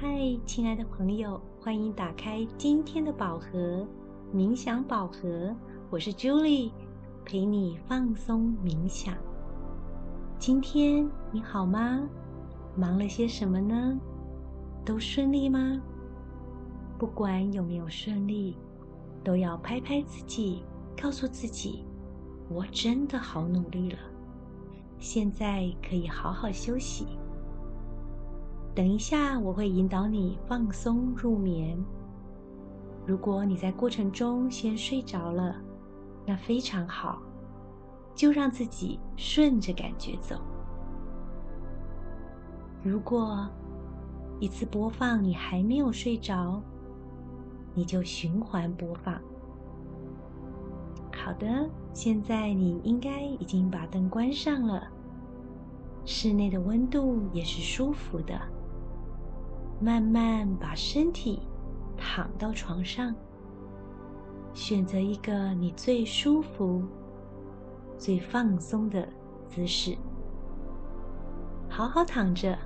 嗨，亲爱的朋友，欢迎打开今天的宝盒冥想宝盒。我是 Julie，陪你放松冥想。今天你好吗？忙了些什么呢？都顺利吗？不管有没有顺利，都要拍拍自己，告诉自己，我真的好努力了。现在可以好好休息。等一下，我会引导你放松入眠。如果你在过程中先睡着了，那非常好，就让自己顺着感觉走。如果一次播放你还没有睡着，你就循环播放。好的，现在你应该已经把灯关上了，室内的温度也是舒服的。慢慢把身体躺到床上，选择一个你最舒服、最放松的姿势，好好躺着，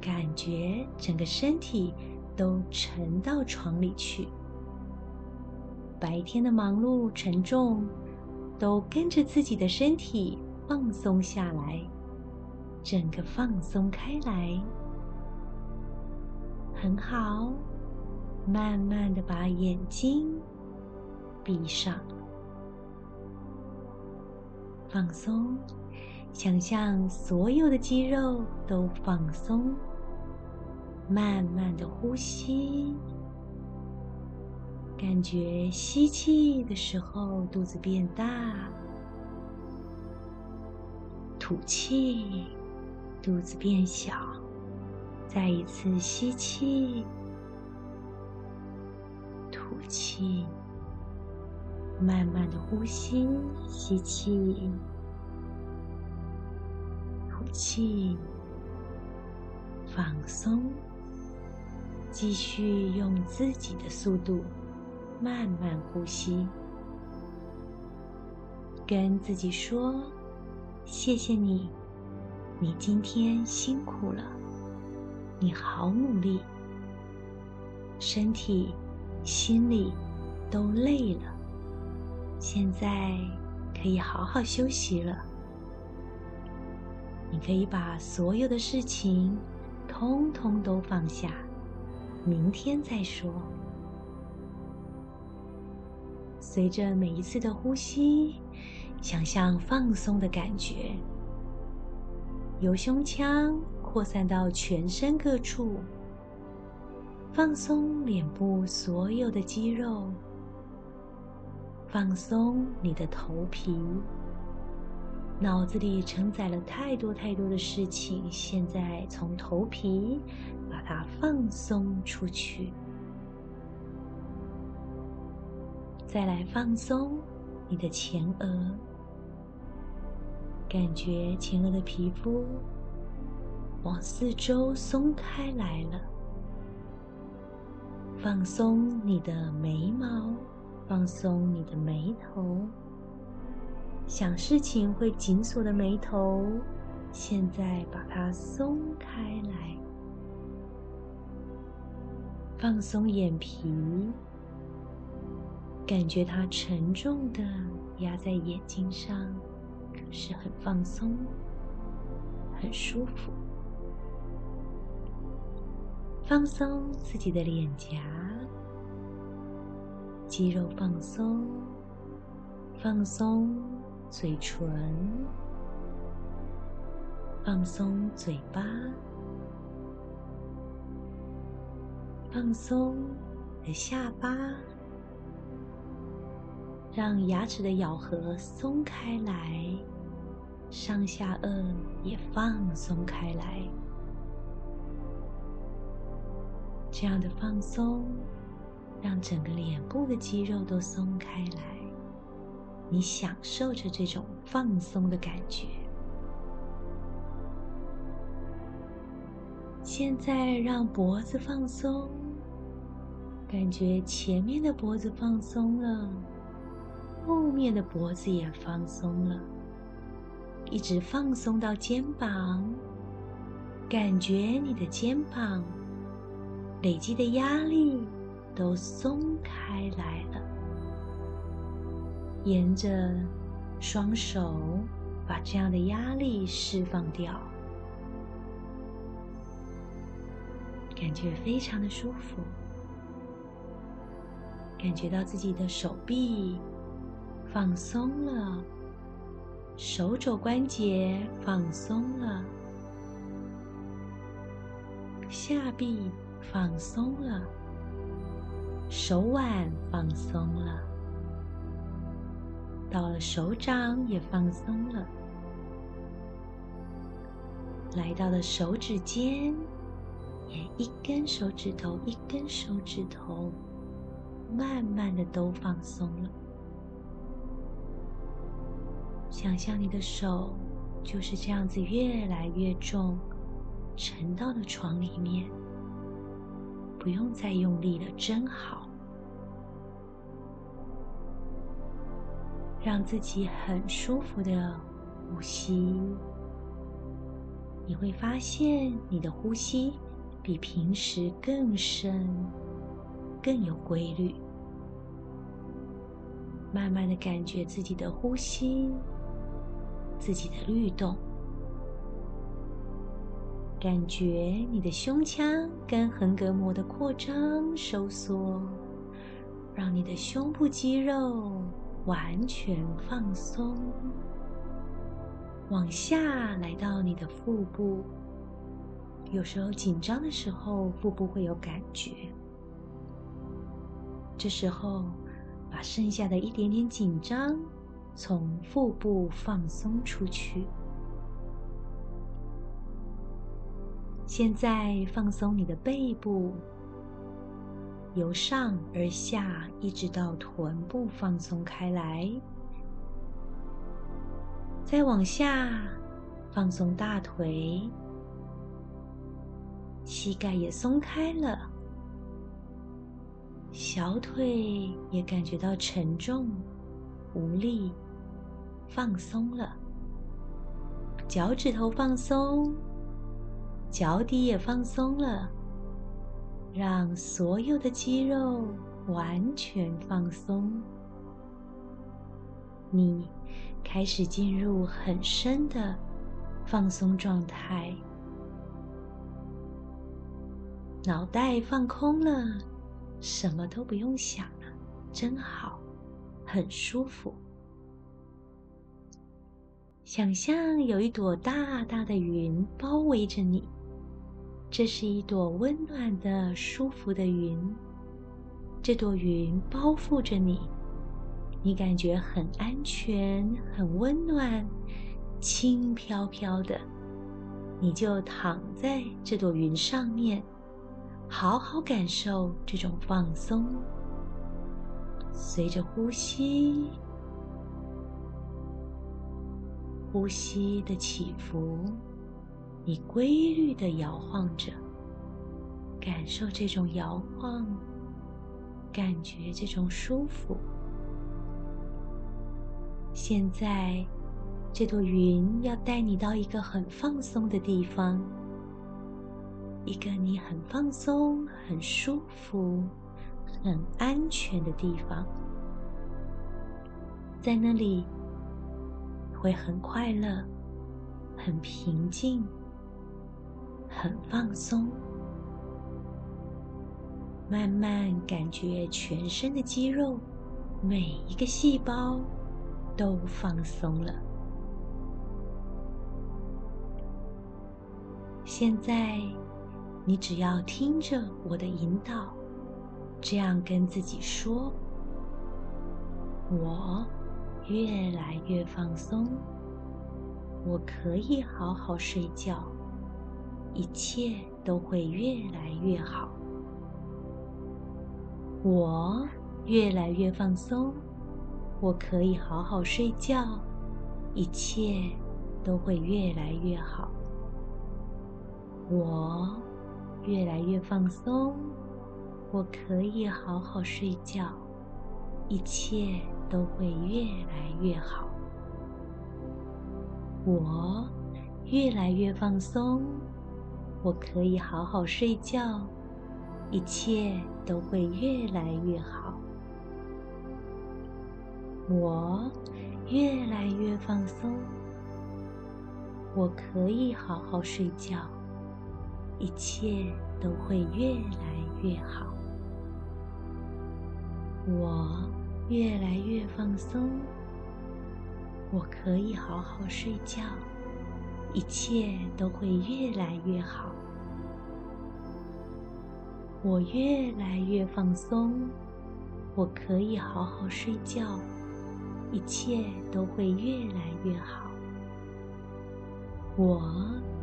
感觉整个身体都沉到床里去。白天的忙碌沉重都跟着自己的身体放松下来，整个放松开来。很好，慢慢的把眼睛闭上，放松，想象所有的肌肉都放松，慢慢的呼吸，感觉吸气的时候肚子变大，吐气，肚子变小。再一次吸气，吐气，慢慢的呼吸，吸气，吐气，放松，继续用自己的速度慢慢呼吸，跟自己说：“谢谢你，你今天辛苦了。”你好努力，身体、心里都累了，现在可以好好休息了。你可以把所有的事情通通都放下，明天再说。随着每一次的呼吸，想象放松的感觉，由胸腔。扩散到全身各处，放松脸部所有的肌肉，放松你的头皮。脑子里承载了太多太多的事情，现在从头皮把它放松出去。再来放松你的前额，感觉前额的皮肤。往四周松开来了，放松你的眉毛，放松你的眉头。想事情会紧锁的眉头，现在把它松开来。放松眼皮，感觉它沉重的压在眼睛上，可是很放松，很舒服。放松自己的脸颊，肌肉放松，放松嘴唇，放松嘴巴，放松的下巴，让牙齿的咬合松开来，上下颚也放松开来。这样的放松，让整个脸部的肌肉都松开来。你享受着这种放松的感觉。现在让脖子放松，感觉前面的脖子放松了，后面的脖子也放松了，一直放松到肩膀，感觉你的肩膀。累积的压力都松开来了。沿着双手把这样的压力释放掉，感觉非常的舒服。感觉到自己的手臂放松了，手肘关节放松了，下臂放松了，手腕放松了，到了手掌也放松了，来到了手指尖，也一根手指头一根手指头。慢慢的都放松了，想象你的手就是这样子越来越重，沉到了床里面，不用再用力了，真好，让自己很舒服的呼吸，你会发现你的呼吸比平时更深，更有规律。慢慢的感觉自己的呼吸，自己的律动，感觉你的胸腔跟横膈膜的扩张收缩，让你的胸部肌肉完全放松，往下来到你的腹部。有时候紧张的时候，腹部会有感觉，这时候。把剩下的一点点紧张从腹部放松出去。现在放松你的背部，由上而下一直到臀部放松开来，再往下放松大腿，膝盖也松开了。小腿也感觉到沉重、无力，放松了。脚趾头放松，脚底也放松了，让所有的肌肉完全放松。你开始进入很深的放松状态，脑袋放空了。什么都不用想了，真好，很舒服。想象有一朵大大的云包围着你，这是一朵温暖的、舒服的云。这朵云包覆着你，你感觉很安全、很温暖、轻飘飘的，你就躺在这朵云上面。好好感受这种放松，随着呼吸，呼吸的起伏，你规律的摇晃着，感受这种摇晃，感觉这种舒服。现在，这朵云要带你到一个很放松的地方。一个你很放松、很舒服、很安全的地方，在那里会很快乐、很平静、很放松，慢慢感觉全身的肌肉、每一个细胞都放松了。现在。你只要听着我的引导，这样跟自己说：“我越来越放松，我可以好好睡觉，一切都会越来越好。我越来越放松，我可以好好睡觉，一切都会越来越好。我。”越来越放松，我可以好好睡觉，一切都会越来越好。我越来越放松，我可以好好睡觉，一切都会越来越好。我越来越放松，我可以好好睡觉，一切都会越来越好。我越来越放松，我可以好好睡觉，一切都会越来越好。我越来越放松，我可以好好睡觉，一切都会越来越好。我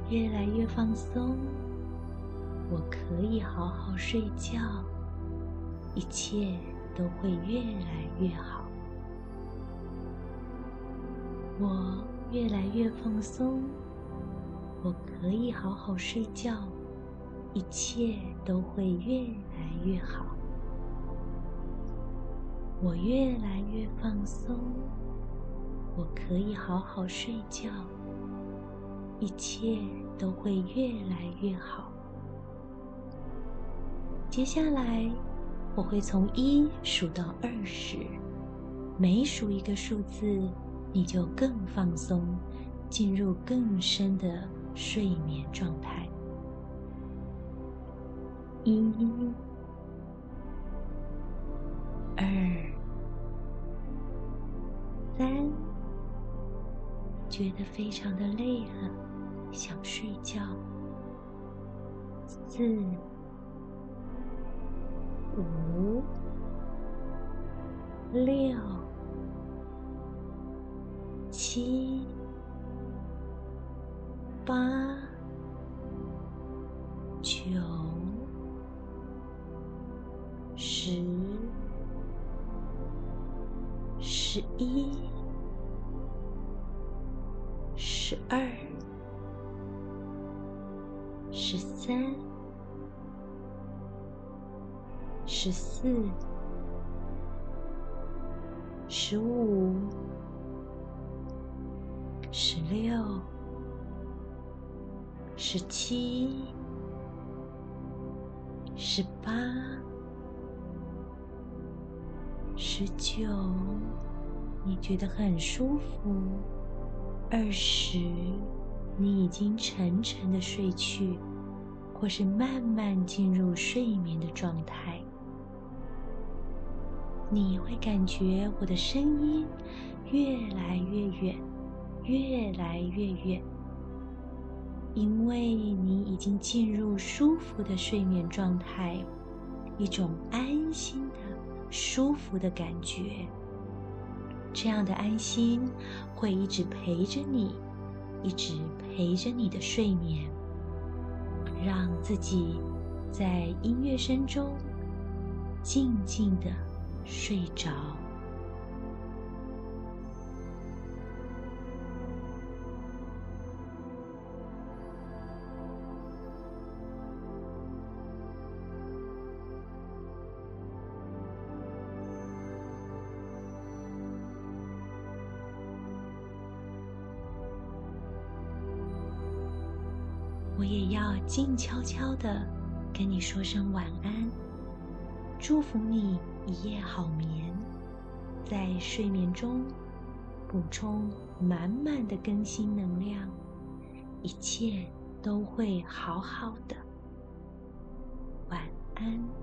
越来越放松，我可以好好睡觉，一切都会越来越好。我越来越放松，我可以好好睡觉。一切都会越来越好。我越来越放松，我可以好好睡觉。一切都会越来越好。接下来，我会从一数到二十，每数一个数字，你就更放松，进入更深的睡眠状态。一、二、三，觉得非常的累了，想睡觉。四、五、六、七、八、九。十、十一、十二、十三、十四、十五、十六、十七、十八。十九，你觉得很舒服。二十，你已经沉沉的睡去，或是慢慢进入睡眠的状态。你会感觉我的声音越来越远，越来越远，因为你已经进入舒服的睡眠状态，一种安心的。舒服的感觉，这样的安心会一直陪着你，一直陪着你的睡眠，让自己在音乐声中静静的睡着。也要静悄悄的跟你说声晚安。祝福你一夜好眠。在睡眠中补充满满的更新能量。一切都会好好的。晚安。